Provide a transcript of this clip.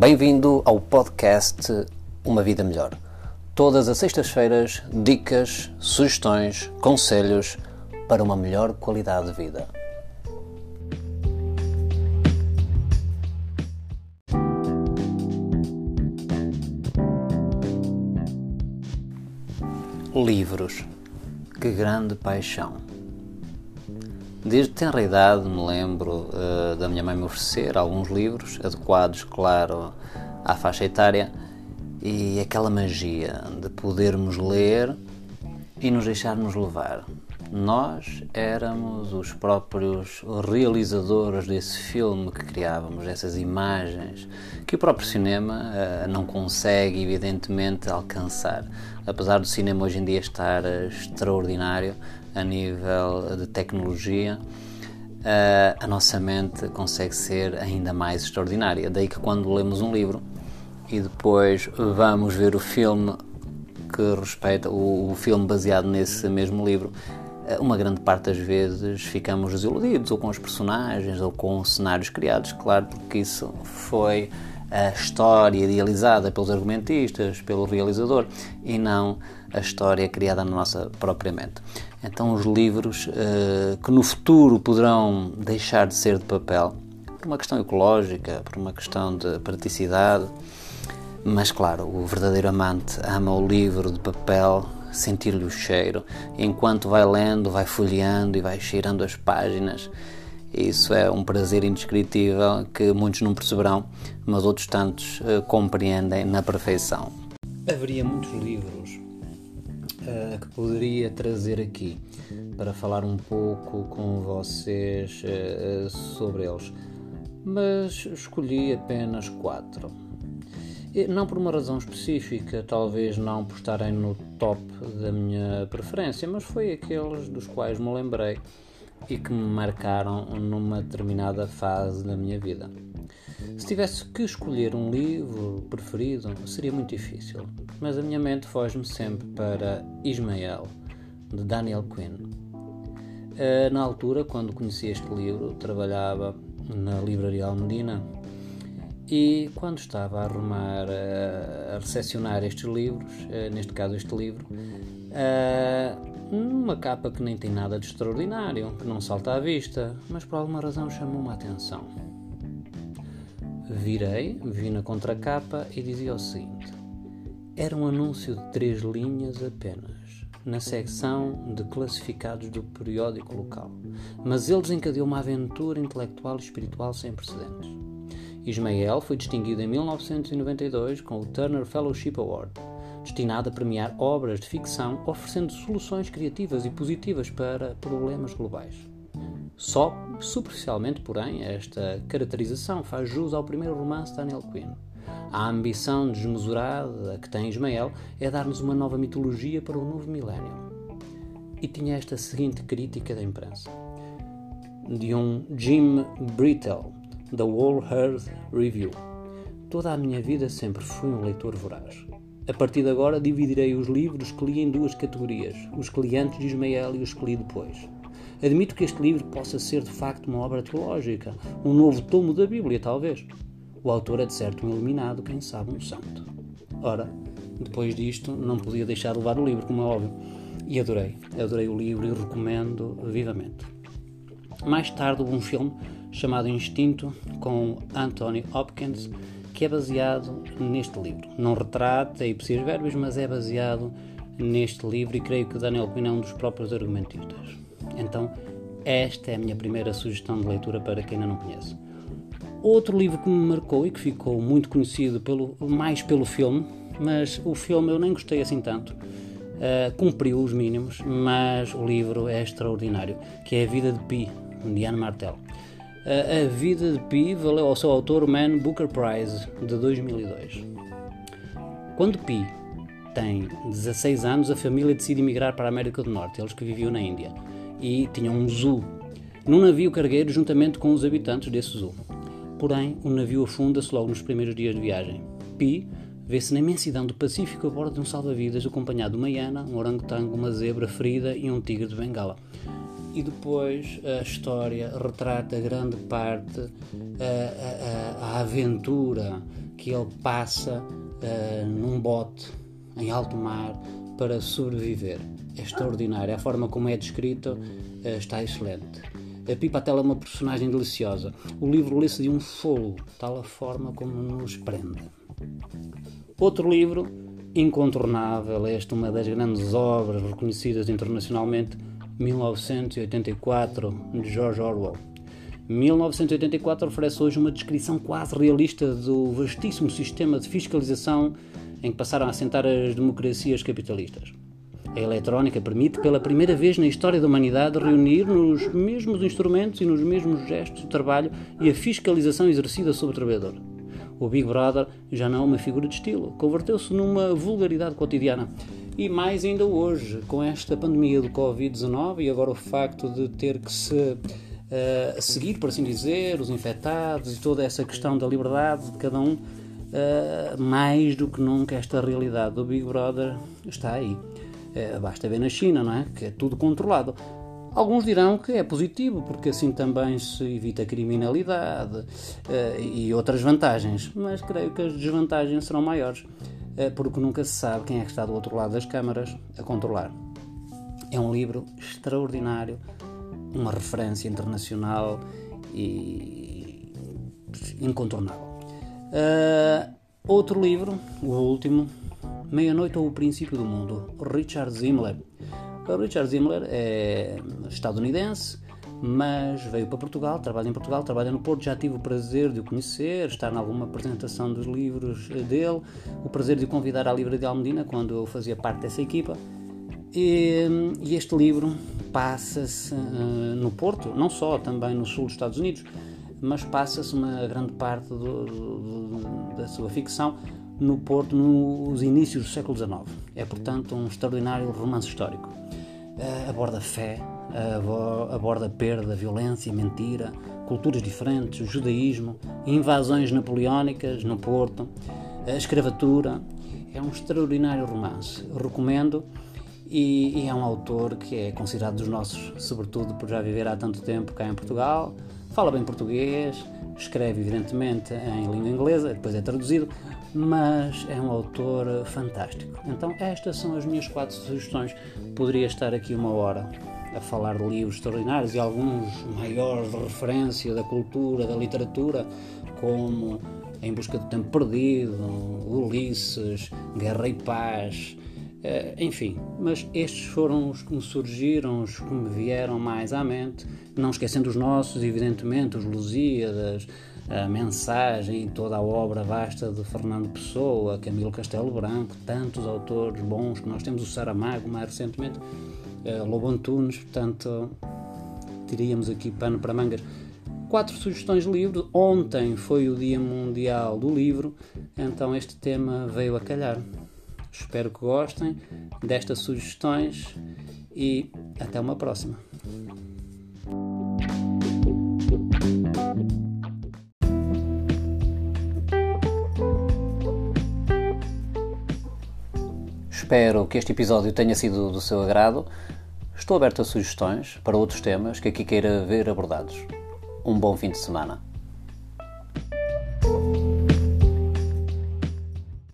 Bem-vindo ao podcast Uma Vida Melhor. Todas as sextas-feiras, dicas, sugestões, conselhos para uma melhor qualidade de vida. Livros. Que grande paixão. Desde tenra idade me lembro uh, da minha mãe me oferecer alguns livros, adequados, claro, à faixa etária, e aquela magia de podermos ler e nos deixarmos levar. Nós éramos os próprios realizadores desse filme que criávamos, essas imagens que o próprio cinema uh, não consegue, evidentemente, alcançar. Apesar do cinema hoje em dia estar uh, extraordinário a nível de tecnologia, uh, a nossa mente consegue ser ainda mais extraordinária. Daí que quando lemos um livro e depois vamos ver o filme que respeita o, o filme baseado nesse mesmo livro, uma grande parte das vezes ficamos desiludidos ou com os personagens ou com cenários criados, claro, porque isso foi a história idealizada pelos argumentistas, pelo realizador e não a história criada na nossa própria mente. Então, os livros uh, que no futuro poderão deixar de ser de papel, por uma questão ecológica, por uma questão de praticidade, mas claro, o verdadeiro amante ama o livro de papel sentir-lhe o cheiro. Enquanto vai lendo, vai folheando e vai cheirando as páginas. Isso é um prazer indescritível que muitos não perceberão, mas outros tantos uh, compreendem na perfeição. Haveria muitos livros uh, que poderia trazer aqui para falar um pouco com vocês uh, sobre eles, mas escolhi apenas quatro. Não por uma razão específica, talvez não por estarem no top da minha preferência, mas foi aqueles dos quais me lembrei e que me marcaram numa determinada fase da minha vida. Se tivesse que escolher um livro preferido, seria muito difícil, mas a minha mente foge-me sempre para Ismael, de Daniel Quinn. Eh, na altura, quando conheci este livro, trabalhava na Livraria Almedina e quando estava a arrumar, a, recepcionar estes livros, eh, neste caso este livro, eh, numa capa que nem tem nada de extraordinário, que não salta à vista, mas por alguma razão chamou-me a atenção. Virei, vi na contracapa e dizia o seguinte: era um anúncio de três linhas apenas, na secção de classificados do periódico local, mas ele desencadeou uma aventura intelectual e espiritual sem precedentes. Ismael foi distinguido em 1992 com o Turner Fellowship Award, destinado a premiar obras de ficção oferecendo soluções criativas e positivas para problemas globais. Só superficialmente, porém, esta caracterização faz jus ao primeiro romance de Daniel Quinn. A ambição desmesurada que tem Ismael é dar-nos uma nova mitologia para o novo milénio. E tinha esta seguinte crítica da imprensa, de um Jim Brittle, da Whole Earth Review. Toda a minha vida sempre fui um leitor voraz. A partir de agora dividirei os livros que li em duas categorias, os que li antes de Ismael e os que li depois. Admito que este livro possa ser de facto uma obra teológica, um novo tomo da Bíblia, talvez. O autor é de certo um iluminado, quem sabe um santo. Ora, depois disto, não podia deixar de levar o livro, como é óbvio. E adorei, adorei o livro e recomendo vivamente. Mais tarde houve um filme chamado Instinto, com Anthony Hopkins, que é baseado neste livro. Não retrata ipsis verbis, mas é baseado neste livro e creio que Daniel Quinn é um dos próprios argumentistas. Então, esta é a minha primeira sugestão de leitura para quem ainda não conhece. Outro livro que me marcou e que ficou muito conhecido pelo, mais pelo filme, mas o filme eu nem gostei assim tanto, uh, cumpriu os mínimos, mas o livro é extraordinário, que é A Vida de Pi, de Anne Martel. A Vida de Pi valeu ao seu autor o Man Booker Prize de 2002. Quando Pi tem 16 anos, a família decide emigrar para a América do Norte, eles que viviam na Índia, e tinham um zoo, num navio cargueiro juntamente com os habitantes desse zoo. Porém, o navio afunda-se logo nos primeiros dias de viagem. Pi vê-se na imensidão do Pacífico a bordo de um salva-vidas acompanhado de uma hiena, um orangotango, uma zebra ferida e um tigre de bengala e depois a história retrata grande parte a, a, a aventura que ele passa uh, num bote em alto mar para sobreviver. É extraordinário. A forma como é descrito está excelente. A Pipatel é uma personagem deliciosa. O livro lê-se de um fogo, tal a forma como nos prende. Outro livro, incontornável, este uma das grandes obras reconhecidas internacionalmente, 1984, de George Orwell. 1984 oferece hoje uma descrição quase realista do vastíssimo sistema de fiscalização em que passaram a assentar as democracias capitalistas. A eletrónica permite, pela primeira vez na história da humanidade, reunir nos mesmos instrumentos e nos mesmos gestos o trabalho e a fiscalização exercida sobre o trabalhador. O Big Brother já não é uma figura de estilo, converteu-se numa vulgaridade cotidiana. E mais ainda hoje, com esta pandemia do Covid-19 e agora o facto de ter que se uh, seguir, por assim dizer, os infectados e toda essa questão da liberdade de cada um, uh, mais do que nunca esta realidade do Big Brother está aí. É, basta ver na China, não é? Que é tudo controlado. Alguns dirão que é positivo, porque assim também se evita a criminalidade uh, e outras vantagens, mas creio que as desvantagens serão maiores, uh, porque nunca se sabe quem é que está do outro lado das câmaras a controlar. É um livro extraordinário, uma referência internacional e incontornável. Uh, outro livro, o último, Meia-Noite ou o Princípio do Mundo, Richard Zimmler. Richard Zimmler é estadunidense, mas veio para Portugal, trabalha em Portugal, trabalha no Porto, já tive o prazer de o conhecer, estar em alguma apresentação dos livros dele, o prazer de o convidar à Livraria de Almedina, quando eu fazia parte dessa equipa. E, e este livro passa-se uh, no Porto, não só, também no sul dos Estados Unidos, mas passa-se uma grande parte do, do, da sua ficção no Porto nos inícios do século XIX. É, portanto, um extraordinário romance histórico. Uh, aborda fé, uh, aborda perda, violência, mentira, culturas diferentes, o judaísmo, invasões napoleónicas no Porto, a escravatura. É um extraordinário romance. recomendo e, e, é um autor que é considerado dos nossos, sobretudo por já viver há tanto tempo cá em Portugal. Fala bem português, escreve evidentemente em língua inglesa, depois é traduzido, mas é um autor fantástico. Então, estas são as minhas quatro sugestões. Poderia estar aqui uma hora a falar de livros extraordinários e alguns maiores de referência da cultura, da literatura, como Em Busca do Tempo Perdido, Ulisses, Guerra e Paz, enfim, mas estes foram os que me surgiram, os que me vieram mais à mente, não esquecendo os nossos, evidentemente, os Lusíadas, a mensagem e toda a obra vasta de Fernando Pessoa, Camilo Castelo Branco, tantos autores bons que nós temos, o Saramago mais recentemente, uh, Lobo Antunes, portanto, teríamos aqui pano para mangas. Quatro sugestões de livro. Ontem foi o Dia Mundial do Livro, então este tema veio a calhar. Espero que gostem destas sugestões e até uma próxima. Espero que este episódio tenha sido do seu agrado. Estou aberto a sugestões para outros temas que aqui queira ver abordados. Um bom fim de semana.